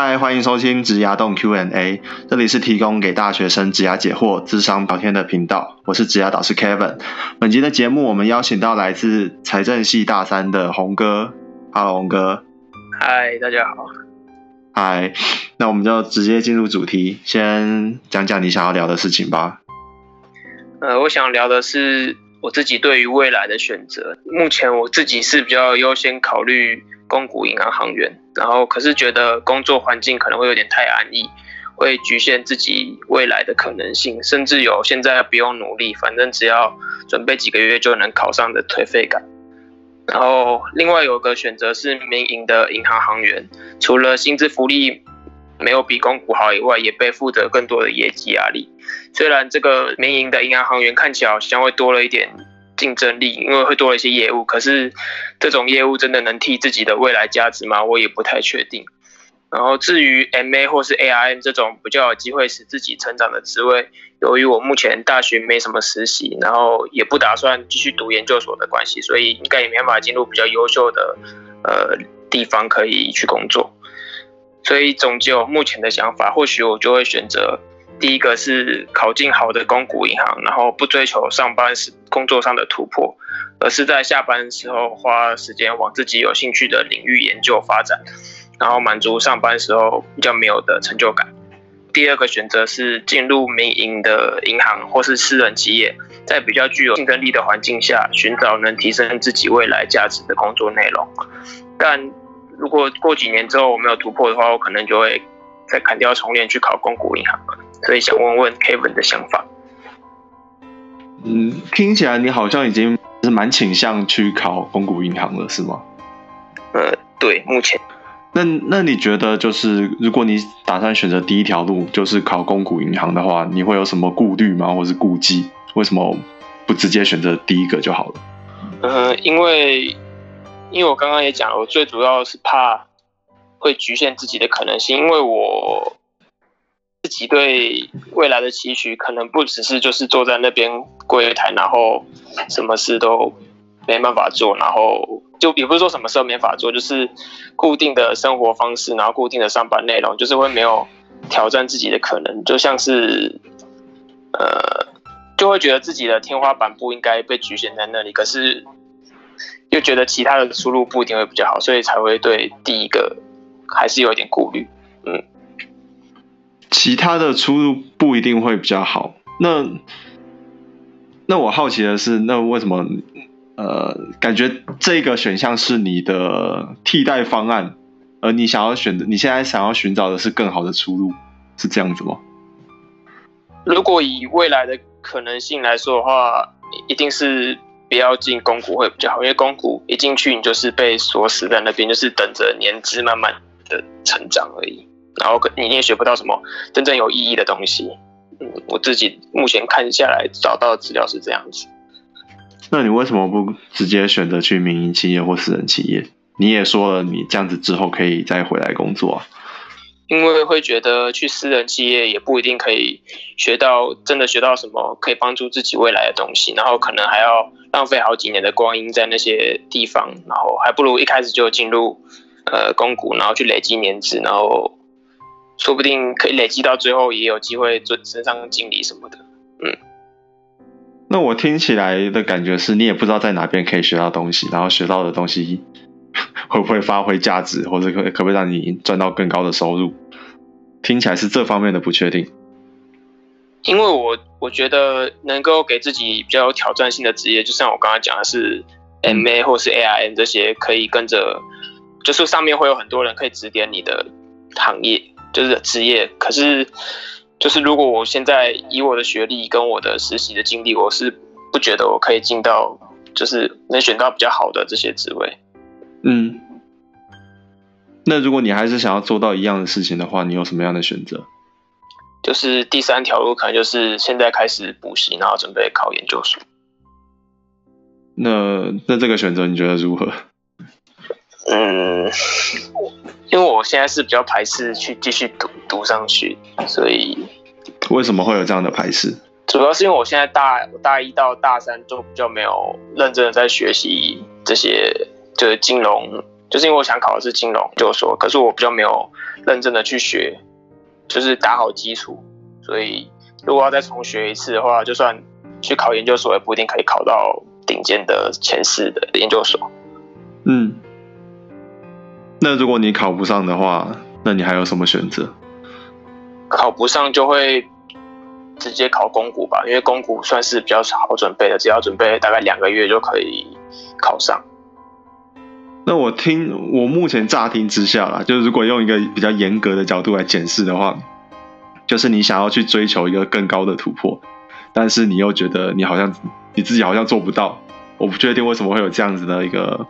嗨，欢迎收听职涯洞 Q&A，这里是提供给大学生职涯解惑、智商聊天的频道。我是职涯导师 Kevin。本集的节目，我们邀请到来自财政系大三的红哥。Hello，红哥。嗨，大家好。嗨，那我们就直接进入主题，先讲讲你想要聊的事情吧。呃，我想聊的是我自己对于未来的选择。目前我自己是比较优先考虑。公股银行行员，然后可是觉得工作环境可能会有点太安逸，会局限自己未来的可能性，甚至有现在不用努力，反正只要准备几个月就能考上的颓废感。然后另外有个选择是民营的银行行员，除了薪资福利没有比公股好以外，也背负着更多的业绩压力。虽然这个民营的银行行员看起来好像会多了一点。竞争力，因为会多了一些业务，可是这种业务真的能替自己的未来价值吗？我也不太确定。然后至于 MA 或是 ARM 这种比较有机会使自己成长的职位，由于我目前大学没什么实习，然后也不打算继续读研究所的关系，所以应该也没办法进入比较优秀的呃地方可以去工作。所以总结我目前的想法，或许我就会选择。第一个是考进好的公股银行，然后不追求上班时工作上的突破，而是在下班时候花时间往自己有兴趣的领域研究发展，然后满足上班时候比较没有的成就感。第二个选择是进入民营的银行或是私人企业，在比较具有竞争力的环境下，寻找能提升自己未来价值的工作内容。但如果过几年之后我没有突破的话，我可能就会再砍掉重练去考公股银行。所以想问问 Kevin 的想法。嗯，听起来你好像已经是蛮倾向去考公股银行了，是吗？呃，对，目前。那那你觉得，就是如果你打算选择第一条路，就是考公股银行的话，你会有什么顾虑吗，或是顾忌？为什么不直接选择第一个就好了？呃，因为因为我刚刚也讲了，我最主要是怕会局限自己的可能性，因为我。自己对未来的期许，可能不只是就是坐在那边柜台，然后什么事都没办法做，然后就也不是说什么事都没法做，就是固定的生活方式，然后固定的上班内容，就是会没有挑战自己的可能，就像是呃，就会觉得自己的天花板不应该被局限在那里，可是又觉得其他的出路不一定会比较好，所以才会对第一个还是有一点顾虑，嗯。其他的出路不一定会比较好。那那我好奇的是，那为什么呃，感觉这个选项是你的替代方案，而你想要选择，你现在想要寻找的是更好的出路，是这样子吗？如果以未来的可能性来说的话，一定是不要进公股会比较好，因为公股一进去，你就是被锁死在那边，就是等着年资慢慢的成长而已。然后你也学不到什么真正有意义的东西。嗯，我自己目前看下来找到的资料是这样子。那你为什么不直接选择去民营企业或私人企业？你也说了，你这样子之后可以再回来工作啊。因为会觉得去私人企业也不一定可以学到真的学到什么可以帮助自己未来的东西，然后可能还要浪费好几年的光阴在那些地方，然后还不如一开始就进入呃公股，然后去累积年资，然后。说不定可以累积到最后，也有机会做升上经理什么的。嗯，那我听起来的感觉是你也不知道在哪边可以学到东西，然后学到的东西 会不会发挥价值，或者可可不可以让你赚到更高的收入？听起来是这方面的不确定。因为我我觉得能够给自己比较有挑战性的职业，就像我刚刚讲的是 MA 或是 AIN 这些，可以跟着，就是上面会有很多人可以指点你的行业。就是职业，可是就是如果我现在以我的学历跟我的实习的经历，我是不觉得我可以进到就是能选到比较好的这些职位。嗯，那如果你还是想要做到一样的事情的话，你有什么样的选择？就是第三条路可能就是现在开始补习，然后准备考研究所。那那这个选择你觉得如何？嗯。因为我现在是比较排斥去继续读读上去，所以为什么会有这样的排斥？主要是因为我现在大大一到大三就比较没有认真的在学习这些，就是金融，就是因为我想考的是金融，就说，可是我比较没有认真的去学，就是打好基础。所以如果要再重学一次的话，就算去考研究所，也不一定可以考到顶尖的前四的研究所。嗯，那如果你考不上的话，那你还有什么选择？考不上就会直接考公股吧，因为公股算是比较好准备的，只要准备大概两个月就可以考上。那我听我目前乍听之下啦，就是如果用一个比较严格的角度来检视的话，就是你想要去追求一个更高的突破，但是你又觉得你好像你自己好像做不到，我不确定为什么会有这样子的一个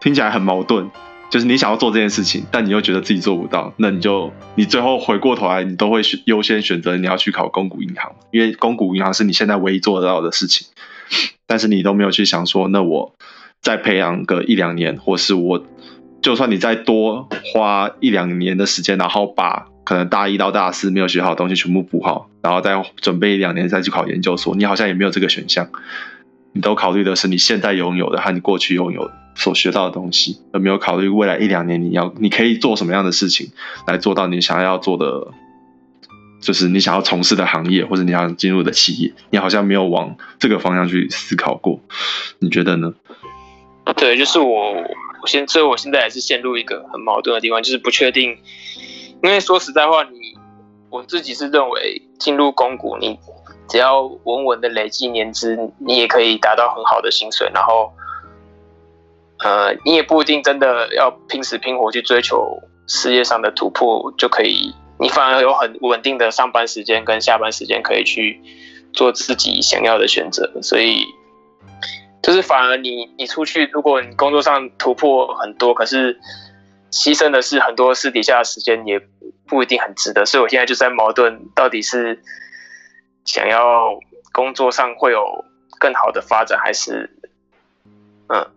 听起来很矛盾。就是你想要做这件事情，但你又觉得自己做不到，那你就你最后回过头来，你都会选优先选择你要去考公股银行，因为公股银行是你现在唯一做得到的事情。但是你都没有去想说，那我再培养个一两年，或是我就算你再多花一两年的时间，然后把可能大一到大四没有学好的东西全部补好，然后再准备一两年再去考研究所，你好像也没有这个选项。你都考虑的是你现在拥有的和你过去拥有的所学到的东西，而没有考虑未来一两年你要你可以做什么样的事情来做到你想要做的，就是你想要从事的行业或者你想进入的企业，你好像没有往这个方向去思考过，你觉得呢？对，就是我，我现所以我现在也是陷入一个很矛盾的地方，就是不确定，因为说实在话，你我自己是认为进入公股你。只要稳稳的累积年资，你也可以达到很好的薪水。然后，呃，你也不一定真的要拼死拼活去追求事业上的突破，就可以。你反而有很稳定的上班时间跟下班时间，可以去做自己想要的选择。所以，就是反而你你出去，如果你工作上突破很多，可是牺牲的是很多私底下的时间，也不一定很值得。所以我现在就在矛盾，到底是。想要工作上会有更好的发展，还是嗯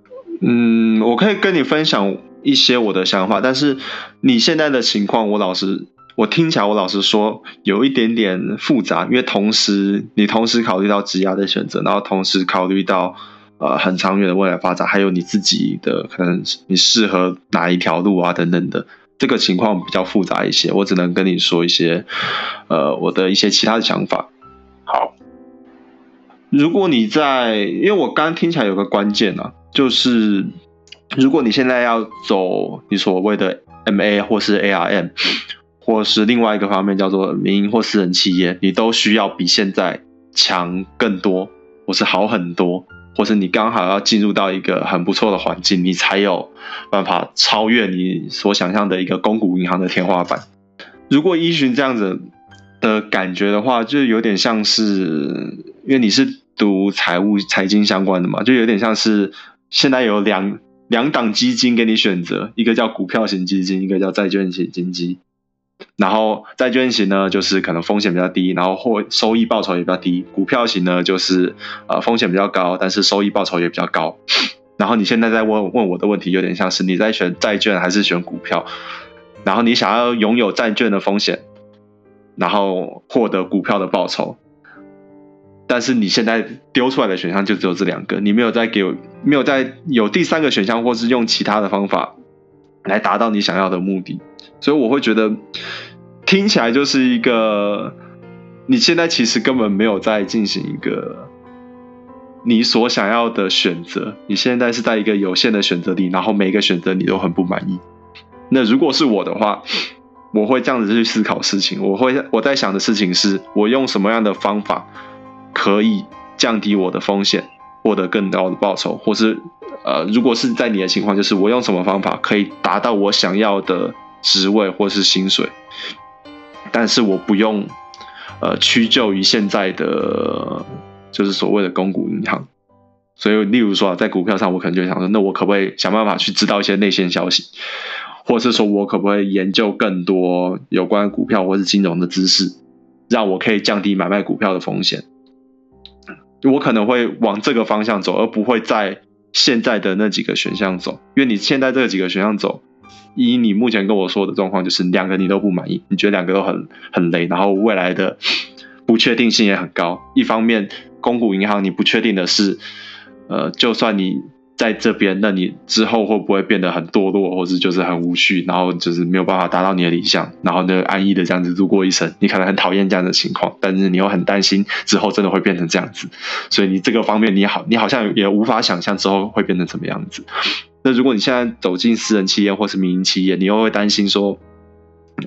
嗯，我可以跟你分享一些我的想法，但是你现在的情况，我老实我听起来，我老实说有一点点复杂，因为同时你同时考虑到职涯的选择，然后同时考虑到呃很长远的未来发展，还有你自己的可能你适合哪一条路啊等等的，这个情况比较复杂一些，我只能跟你说一些呃我的一些其他的想法。如果你在，因为我刚刚听起来有个关键啊，就是如果你现在要走你所谓的 M A 或是 A R M，或是另外一个方面叫做民营或私人企业，你都需要比现在强更多，或是好很多，或是你刚好要进入到一个很不错的环境，你才有办法超越你所想象的一个公股银行的天花板。如果依循这样子。的感觉的话，就有点像是，因为你是读财务、财经相关的嘛，就有点像是现在有两两档基金给你选择，一个叫股票型基金，一个叫债券型基金。然后债券型呢，就是可能风险比较低，然后或收益报酬也比较低；股票型呢，就是呃风险比较高，但是收益报酬也比较高。然后你现在在问问我的问题，有点像是你在选债券还是选股票？然后你想要拥有债券的风险。然后获得股票的报酬，但是你现在丢出来的选项就只有这两个，你没有再给我，没有再有第三个选项，或是用其他的方法来达到你想要的目的，所以我会觉得听起来就是一个你现在其实根本没有在进行一个你所想要的选择，你现在是在一个有限的选择里，然后每一个选择你都很不满意。那如果是我的话。我会这样子去思考事情，我会我在想的事情是我用什么样的方法可以降低我的风险，获得更高的报酬，或是呃，如果是在你的情况，就是我用什么方法可以达到我想要的职位或是薪水，但是我不用呃屈就于现在的就是所谓的公股银行，所以例如说啊在股票上，我可能就想说，那我可不可以想办法去知道一些内线消息？或者是说我可不可以研究更多有关股票或是金融的知识，让我可以降低买卖股票的风险？我可能会往这个方向走，而不会在现在的那几个选项走。因为你现在这几个选项走，以你目前跟我说的状况，就是两个你都不满意，你觉得两个都很 很雷，然后未来的不确定性也很高。一方面，公股银行你不确定的是，呃，就算你在这边，那你之后会不会变得很堕落，或是就是很无趣，然后就是没有办法达到你的理想，然后呢安逸的这样子度过一生？你可能很讨厌这样的情况，但是你又很担心之后真的会变成这样子，所以你这个方面你好，你好像也无法想象之后会变成什么样子。那如果你现在走进私人企业或是民营企业，你又会担心说。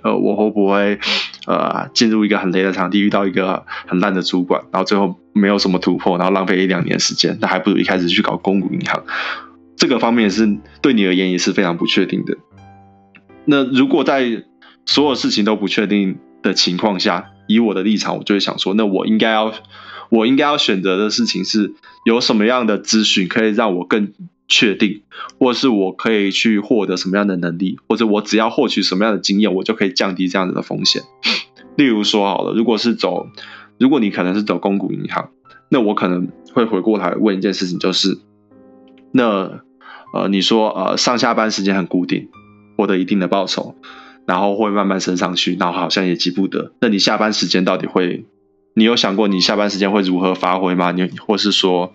呃，我会不会呃进入一个很雷的场地，遇到一个很烂的主管，然后最后没有什么突破，然后浪费一两年时间？那还不如一开始去搞公股银行。这个方面是对你而言也是非常不确定的。那如果在所有事情都不确定的情况下，以我的立场，我就会想说，那我应该要我应该要选择的事情是有什么样的资讯可以让我更。确定，或是我可以去获得什么样的能力，或者我只要获取什么样的经验，我就可以降低这样子的风险。例如说，好了，如果是走，如果你可能是走公股银行，那我可能会回过头来问一件事情，就是，那呃，你说呃上下班时间很固定，获得一定的报酬，然后会慢慢升上去，然后好像也急不得。那你下班时间到底会，你有想过你下班时间会如何发挥吗？你或是说？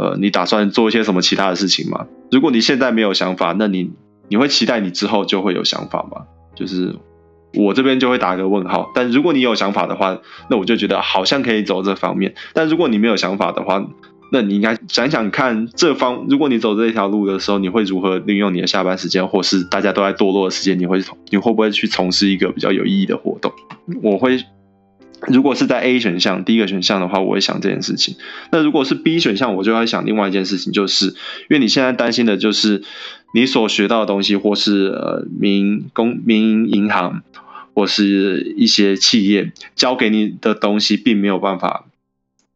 呃，你打算做一些什么其他的事情吗？如果你现在没有想法，那你你会期待你之后就会有想法吗？就是我这边就会打个问号。但如果你有想法的话，那我就觉得好像可以走这方面。但如果你没有想法的话，那你应该想想看这方，如果你走这条路的时候，你会如何利用你的下班时间，或是大家都在堕落的时间，你会你会不会去从事一个比较有意义的活动？我会。如果是在 A 选项第一个选项的话，我会想这件事情。那如果是 B 选项，我就要想另外一件事情，就是因为你现在担心的就是你所学到的东西，或是呃民工民营银行或是一些企业教给你的东西，并没有办法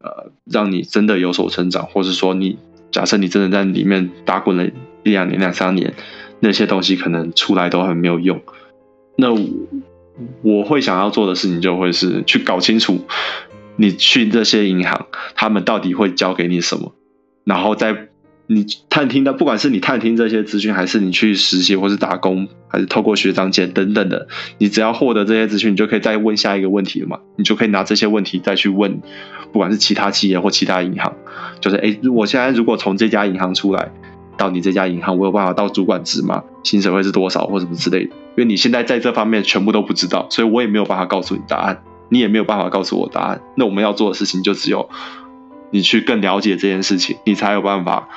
呃让你真的有所成长，或是说你假设你真的在里面打滚了一两年、两三年，那些东西可能出来都很没有用。那我我会想要做的事情就会是去搞清楚，你去这些银行，他们到底会教给你什么，然后再你探听的，不管是你探听这些资讯，还是你去实习或是打工，还是透过学长姐等等的，你只要获得这些资讯，你就可以再问下一个问题了嘛？你就可以拿这些问题再去问，不管是其他企业或其他银行，就是哎，我现在如果从这家银行出来。到你这家银行，我有办法到主管职吗？薪水会是多少，或什么之类的？因为你现在在这方面全部都不知道，所以我也没有办法告诉你答案，你也没有办法告诉我答案。那我们要做的事情就只有你去更了解这件事情，你才有办法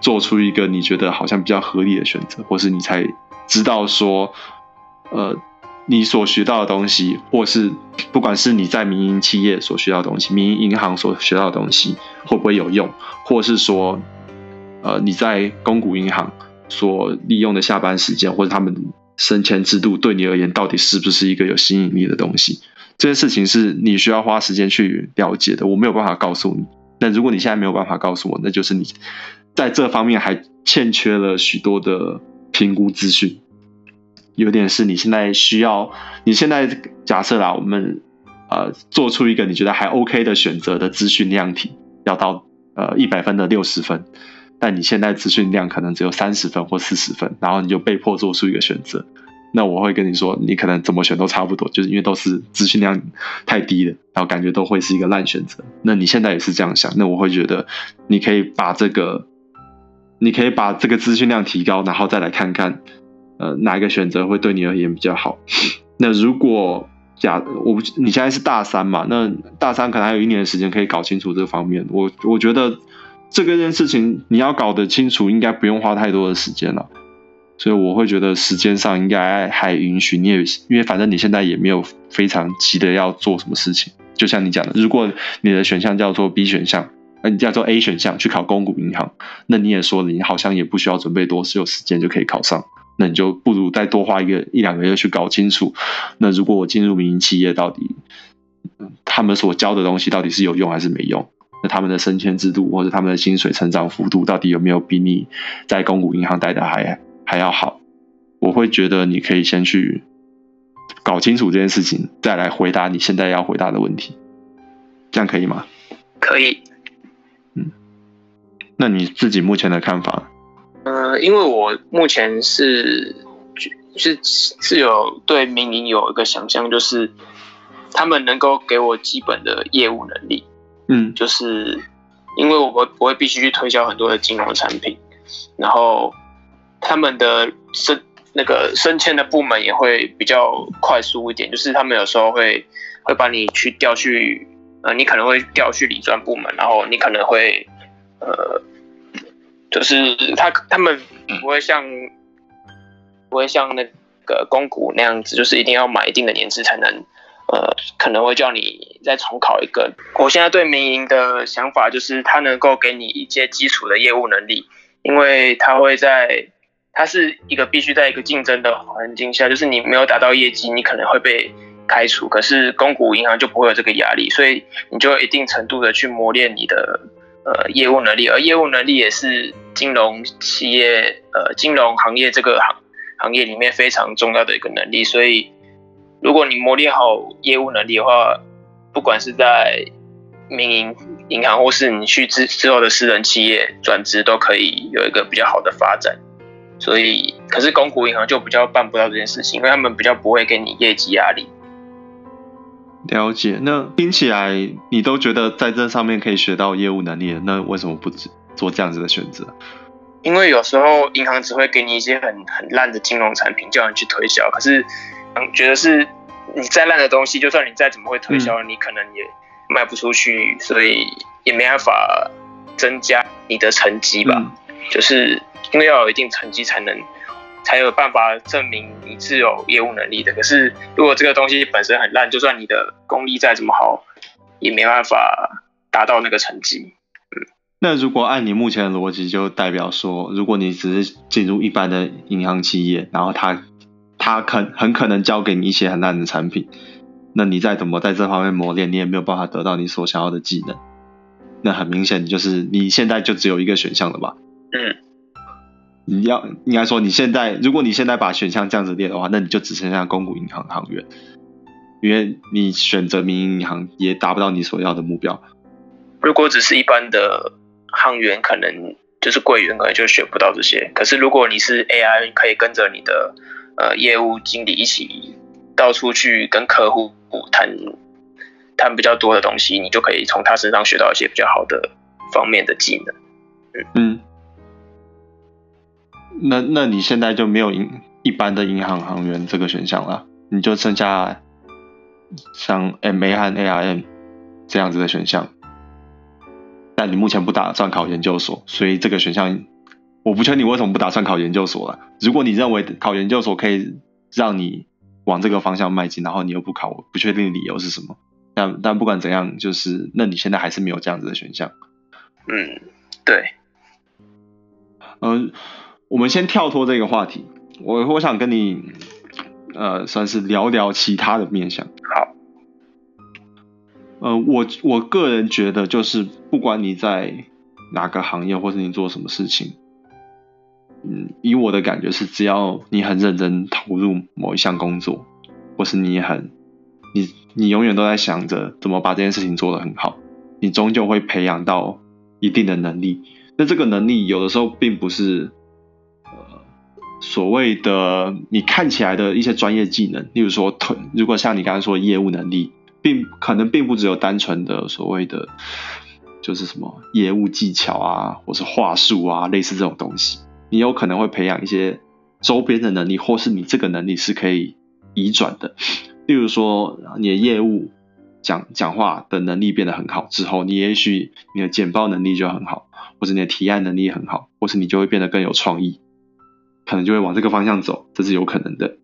做出一个你觉得好像比较合理的选择，或是你才知道说，呃，你所学到的东西，或是不管是你在民营企业所学到的东西，民营银行所学到的东西会不会有用，或是说。呃，你在公股银行所利用的下班时间，或者他们升迁制度，对你而言到底是不是一个有吸引力的东西？这件事情是你需要花时间去了解的，我没有办法告诉你。那如果你现在没有办法告诉我，那就是你在这方面还欠缺了许多的评估资讯。有点是你现在需要，你现在假设啦，我们呃做出一个你觉得还 OK 的选择的资讯量体，要到呃一百分的六十分。但你现在资讯量可能只有三十分或四十分，然后你就被迫做出一个选择。那我会跟你说，你可能怎么选都差不多，就是因为都是资讯量太低了，然后感觉都会是一个烂选择。那你现在也是这样想，那我会觉得你可以把这个，你可以把这个资讯量提高，然后再来看看，呃，哪一个选择会对你而言比较好。那如果假我你现在是大三嘛，那大三可能还有一年的时间可以搞清楚这方面。我我觉得。这个件事情你要搞得清楚，应该不用花太多的时间了，所以我会觉得时间上应该还允许你，也因为反正你现在也没有非常急的要做什么事情。就像你讲的，如果你的选项叫做 B 选项，呃，你叫做 A 选项去考公股银行，那你也说了，你好像也不需要准备多，是有时间就可以考上，那你就不如再多花一个一两个月去搞清楚。那如果我进入民营企业，到底他们所教的东西到底是有用还是没用？那他们的升迁制度或者他们的薪水成长幅度到底有没有比你在公股银行待的还还要好？我会觉得你可以先去搞清楚这件事情，再来回答你现在要回答的问题，这样可以吗？可以。嗯，那你自己目前的看法？呃，因为我目前是是是有对民营有一个想象，就是他们能够给我基本的业务能力。嗯，就是因为我们不会必须去推销很多的金融产品，然后他们的升那个升迁的部门也会比较快速一点，就是他们有时候会会把你去调去，呃，你可能会调去理专部门，然后你可能会呃，就是他他们不会像不会像那个公股那样子，就是一定要买一定的年资才能。呃，可能会叫你再重考一个。我现在对民营的想法就是，它能够给你一些基础的业务能力，因为它会在，它是一个必须在一个竞争的环境下，就是你没有达到业绩，你可能会被开除。可是公股银行就不会有这个压力，所以你就一定程度的去磨练你的呃业务能力，而业务能力也是金融企业呃金融行业这个行行业里面非常重要的一个能力，所以。如果你磨练好业务能力的话，不管是在民营银行，或是你去之之后的私人企业转职，都可以有一个比较好的发展。所以，可是公股银行就比较办不到这件事情，因为他们比较不会给你业绩压力。了解。那听起来你都觉得在这上面可以学到业务能力，那为什么不做这样子的选择？因为有时候银行只会给你一些很很烂的金融产品，叫你去推销，可是。嗯，觉得是你再烂的东西，就算你再怎么会推销，你可能也卖不出去，所以也没办法增加你的成绩吧。就是因为要有一定成绩，才能才有办法证明你是有业务能力的。可是如果这个东西本身很烂，就算你的功力再怎么好，也没办法达到那个成绩。嗯，那如果按你目前的逻辑，就代表说，如果你只是进入一般的银行企业，然后他。他肯很可能交给你一些很烂的产品，那你再怎么在这方面磨练，你也没有办法得到你所想要的技能。那很明显就是你现在就只有一个选项了吧？嗯。你要应该说你现在，如果你现在把选项这样子列的话，那你就只剩下公股银行行员，因为你选择民营银行也达不到你所要的目标。如果只是一般的行员，可能就是柜员，可能就选不到这些。可是如果你是 AI，可以跟着你的。呃，业务经理一起到处去跟客户谈谈比较多的东西，你就可以从他身上学到一些比较好的方面的技能。嗯，那那你现在就没有银一般的银行行员这个选项了，你就剩下像 MA 和 ARM 这样子的选项。但你目前不打算考研究所，所以这个选项。我不确定你为什么不打算考研究所了。如果你认为考研究所可以让你往这个方向迈进，然后你又不考，我不确定理由是什么。但但不管怎样，就是那你现在还是没有这样子的选项。嗯，对。呃，我们先跳脱这个话题，我我想跟你呃算是聊聊其他的面向。好。呃，我我个人觉得，就是不管你在哪个行业，或是你做什么事情。嗯，以我的感觉是，只要你很认真投入某一项工作，或是你很，你你永远都在想着怎么把这件事情做得很好，你终究会培养到一定的能力。那这个能力有的时候并不是，呃，所谓的你看起来的一些专业技能，例如说，如果像你刚才说业务能力，并可能并不只有单纯的所谓的，就是什么业务技巧啊，或是话术啊，类似这种东西。你有可能会培养一些周边的能力，或是你这个能力是可以移转的。例如说，你的业务讲讲话的能力变得很好之后，你也许你的简报能力就很好，或者你的提案能力很好，或是你就会变得更有创意，可能就会往这个方向走，这是有可能的。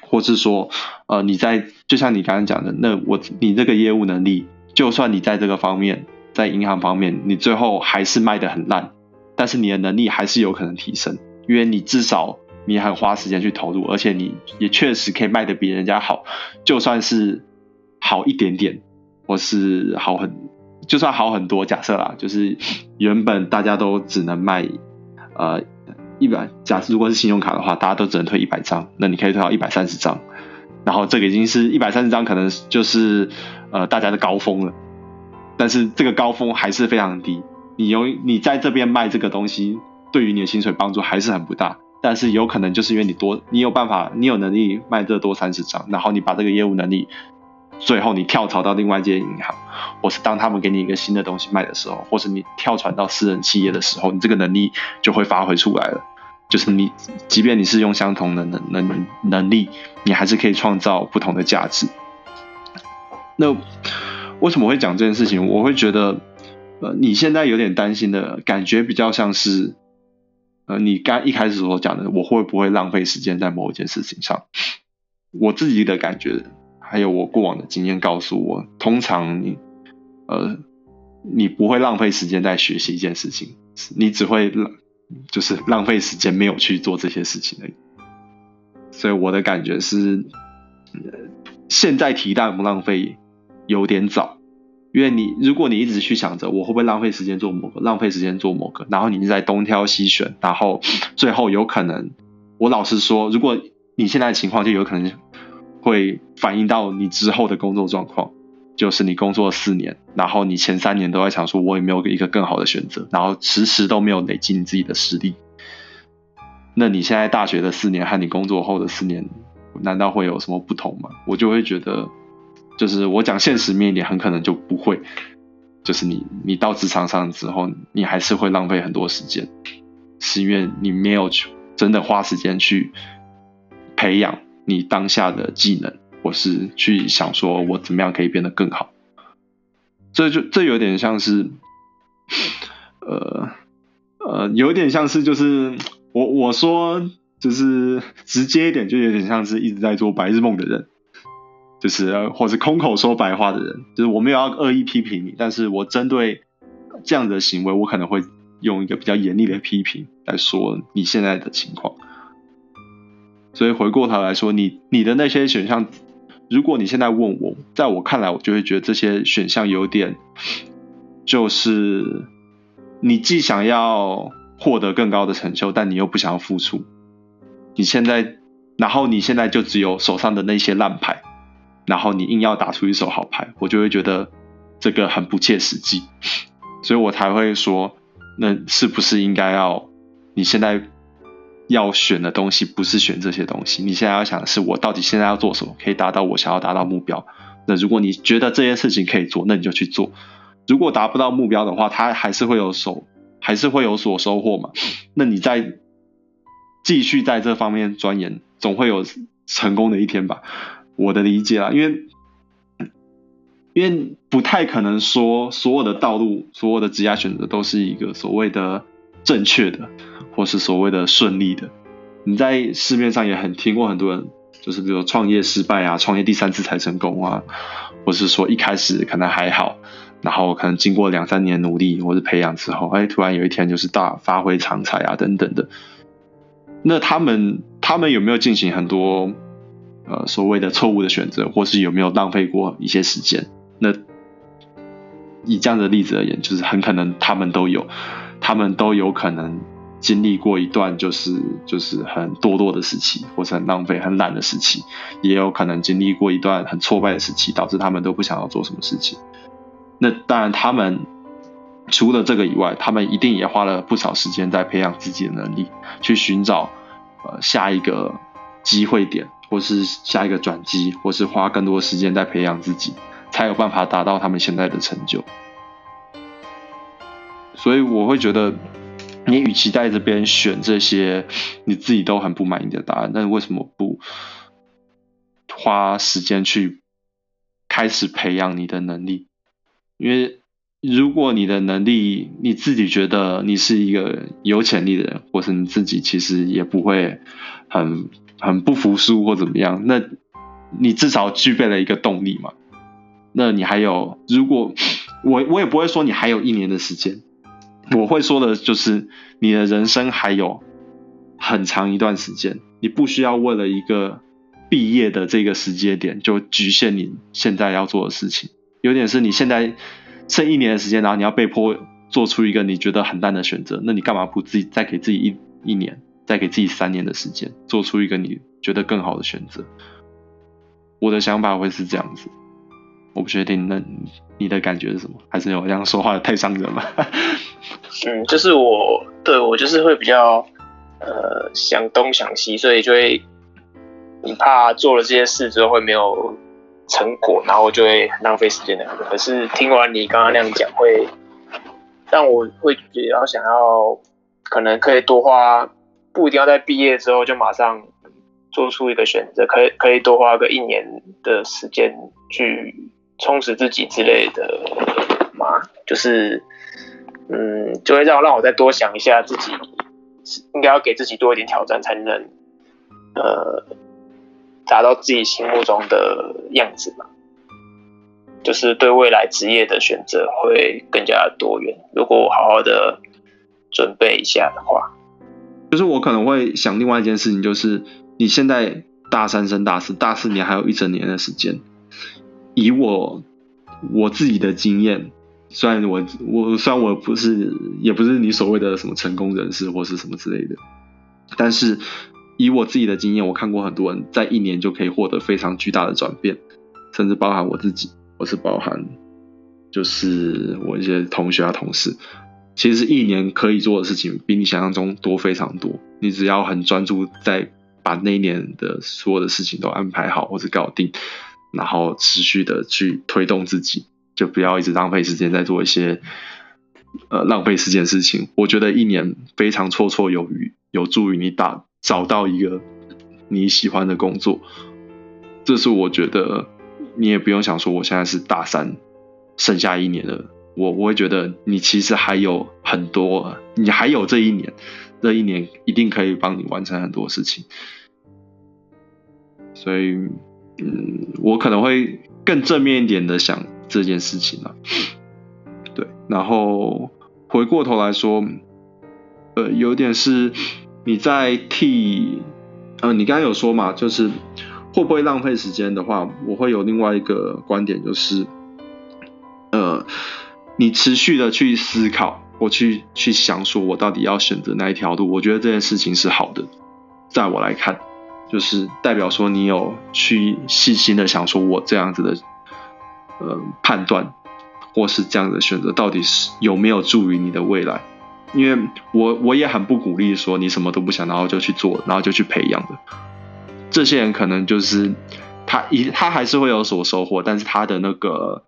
或是说，呃，你在就像你刚刚讲的，那我你这个业务能力，就算你在这个方面，在银行方面，你最后还是卖得很烂。但是你的能力还是有可能提升，因为你至少你很花时间去投入，而且你也确实可以卖的比人家好，就算是好一点点，或是好很，就算好很多。假设啦，就是原本大家都只能卖呃一百，假设如果是信用卡的话，大家都只能退一百张，那你可以退到一百三十张，然后这个已经是一百三十张，可能就是呃大家的高峰了，但是这个高峰还是非常低。你有你在这边卖这个东西，对于你的薪水帮助还是很不大。但是有可能就是因为你多，你有办法，你有能力卖这多三十张，然后你把这个业务能力最后你跳槽到另外一间银行，或是当他们给你一个新的东西卖的时候，或是你跳船到私人企业的时候，你这个能力就会发挥出来了。就是你，即便你是用相同的能能能力，你还是可以创造不同的价值。那为什么会讲这件事情？我会觉得，呃，你现在有点担心的感觉，比较像是，呃，你刚一开始所讲的，我会不会浪费时间在某一件事情上？我自己的感觉，还有我过往的经验告诉我，通常你，呃，你不会浪费时间在学习一件事情，你只会浪，就是浪费时间没有去做这些事情而已。所以我的感觉是，现在提浪不浪费？有点早，因为你如果你一直去想着我会不会浪费时间做某个，浪费时间做某个，然后你就在东挑西选，然后最后有可能，我老实说，如果你现在的情况就有可能会反映到你之后的工作状况，就是你工作四年，然后你前三年都在想说我有没有一个更好的选择，然后迟迟都没有累积你自己的实力，那你现在大学的四年和你工作后的四年，难道会有什么不同吗？我就会觉得。就是我讲现实面一点，很可能就不会。就是你，你到职场上之后，你还是会浪费很多时间，是因为你没有去真的花时间去培养你当下的技能，或是去想说我怎么样可以变得更好。这就这有点像是，呃呃，有点像是就是我我说就是直接一点，就有点像是一直在做白日梦的人。就是，或者空口说白话的人，就是我没有要恶意批评你，但是我针对这样的行为，我可能会用一个比较严厉的批评来说你现在的情况。所以回过头来说，你你的那些选项，如果你现在问我，在我看来，我就会觉得这些选项有点，就是你既想要获得更高的成就，但你又不想要付出。你现在，然后你现在就只有手上的那些烂牌。然后你硬要打出一手好牌，我就会觉得这个很不切实际，所以我才会说，那是不是应该要你现在要选的东西不是选这些东西？你现在要想的是我到底现在要做什么可以达到我想要达到目标？那如果你觉得这件事情可以做，那你就去做。如果达不到目标的话，它还是会有收，还是会有所收获嘛？那你再继续在这方面钻研，总会有成功的一天吧。我的理解啊，因为因为不太可能说所有的道路、所有的职业选择都是一个所谓的正确的，或是所谓的顺利的。你在市面上也很听过很多人，就是比如创业失败啊，创业第三次才成功啊，或是说一开始可能还好，然后可能经过两三年努力或者培养之后，哎，突然有一天就是大发挥长才啊等等的。那他们他们有没有进行很多？呃，所谓的错误的选择，或是有没有浪费过一些时间？那以这样的例子而言，就是很可能他们都有，他们都有可能经历过一段就是就是很堕落的时期，或是很浪费、很懒的时期，也有可能经历过一段很挫败的时期，导致他们都不想要做什么事情。那当然，他们除了这个以外，他们一定也花了不少时间在培养自己的能力，去寻找呃下一个机会点。或是下一个转机，或是花更多时间在培养自己，才有办法达到他们现在的成就。所以我会觉得，你与其在这边选这些你自己都很不满意的答案，那你为什么不花时间去开始培养你的能力？因为如果你的能力你自己觉得你是一个有潜力的人，或是你自己其实也不会很。很不服输或怎么样？那你至少具备了一个动力嘛？那你还有，如果我我也不会说你还有一年的时间，我会说的就是你的人生还有很长一段时间，你不需要为了一个毕业的这个时间点就局限你现在要做的事情。有点是你现在剩一年的时间，然后你要被迫做出一个你觉得很淡的选择，那你干嘛不自己再给自己一一年？再给自己三年的时间，做出一个你觉得更好的选择。我的想法会是这样子，我不确定，那你的感觉是什么？还是我这样说话太伤人吗？嗯，就是我对我就是会比较呃想东想西，所以就会你怕做了这些事之后会没有成果，然后就会浪费时间的样子。可是听完你刚刚那样讲，会让我会比较想要，可能可以多花，不一定要在毕业之后就马上做出一个选择，可以可以多花个一年的时间去充实自己之类的嘛，就是嗯，就会让让我再多想一下自己。应该要给自己多一点挑战，才能呃达到自己心目中的样子嘛。就是对未来职业的选择会更加多元。如果我好好的准备一下的话，就是我可能会想另外一件事情，就是你现在大三升大四，大四年还有一整年的时间，以我我自己的经验。虽然我我虽然我不是也不是你所谓的什么成功人士或是什么之类的，但是以我自己的经验，我看过很多人在一年就可以获得非常巨大的转变，甚至包含我自己，或是包含就是我一些同学啊同事，其实一年可以做的事情比你想象中多非常多。你只要很专注在把那一年的所有的事情都安排好或者搞定，然后持续的去推动自己。就不要一直浪费时间在做一些呃浪费时间的事情。我觉得一年非常绰绰有余，有助于你打找到一个你喜欢的工作。这是我觉得你也不用想说我现在是大三，剩下一年了。我我会觉得你其实还有很多，你还有这一年，这一年一定可以帮你完成很多事情。所以，嗯，我可能会更正面一点的想。这件事情啊，对，然后回过头来说，呃，有点是你在替，呃，你刚刚有说嘛，就是会不会浪费时间的话，我会有另外一个观点，就是，呃，你持续的去思考，我去去想，说我到底要选择哪一条路，我觉得这件事情是好的，在我来看，就是代表说你有去细心的想，说我这样子的。呃，判断或是这样子的选择，到底是有没有助于你的未来？因为我我也很不鼓励说你什么都不想，然后就去做，然后就去培养的。这些人可能就是他一他还是会有所收获，但是他的那个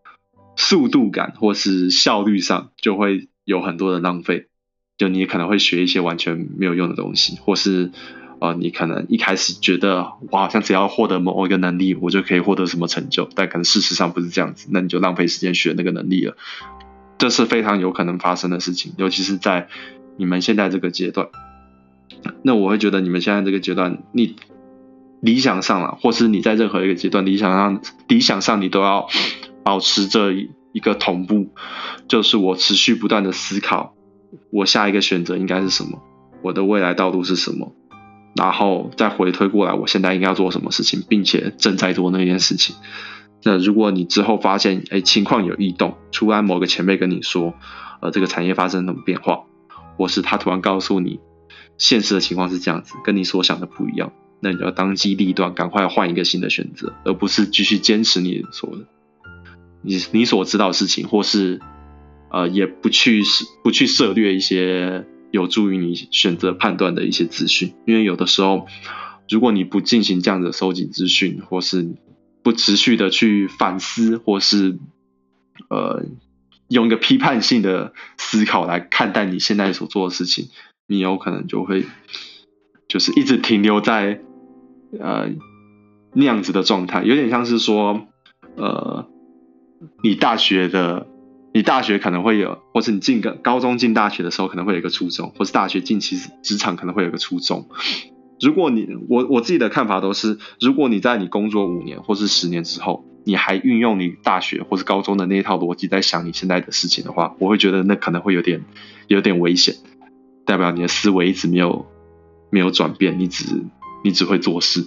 速度感或是效率上就会有很多的浪费。就你可能会学一些完全没有用的东西，或是。呃，你可能一开始觉得我好像只要获得某一个能力，我就可以获得什么成就，但可能事实上不是这样子，那你就浪费时间学那个能力了。这是非常有可能发生的事情，尤其是在你们现在这个阶段。那我会觉得你们现在这个阶段，你理想上了，或是你在任何一个阶段，理想上理想上你都要保持着一个同步，就是我持续不断的思考，我下一个选择应该是什么，我的未来道路是什么。然后再回推过来，我现在应该要做什么事情，并且正在做那件事情。那如果你之后发现，哎，情况有异动，突然某个前辈跟你说，呃，这个产业发生什么变化，或是他突然告诉你，现实的情况是这样子，跟你所想的不一样，那你要当机立断，赶快换一个新的选择，而不是继续坚持你所你你所知道的事情，或是呃，也不去不去涉略一些。有助于你选择判断的一些资讯，因为有的时候，如果你不进行这样的收集资讯，或是不持续的去反思，或是呃用一个批判性的思考来看待你现在所做的事情，你有可能就会就是一直停留在呃那样子的状态，有点像是说呃你大学的。你大学可能会有，或是你进个高中进大学的时候可能会有一个初衷，或是大学进其实职场可能会有个初衷。如果你我我自己的看法都是，如果你在你工作五年或是十年之后，你还运用你大学或是高中的那一套逻辑在想你现在的事情的话，我会觉得那可能会有点有点危险，代表你的思维一直没有没有转变，你只你只会做事，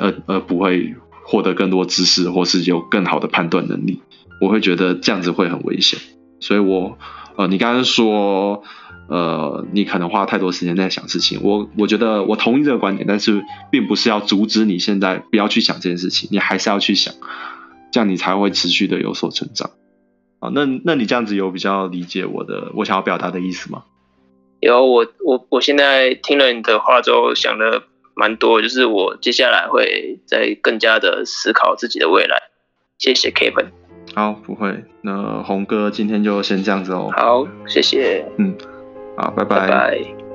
而而不会获得更多知识或是有更好的判断能力。我会觉得这样子会很危险，所以我，呃，你刚刚说，呃，你可能花太多时间在想事情，我我觉得我同意这个观点，但是并不是要阻止你现在不要去想这件事情，你还是要去想，这样你才会持续的有所成长。啊，那那你这样子有比较理解我的我想要表达的意思吗？有，我我我现在听了你的话之后，想的蛮多，就是我接下来会再更加的思考自己的未来。谢谢 Kevin。好，不会。那红哥今天就先这样子哦。好，谢谢。嗯，好，拜拜拜。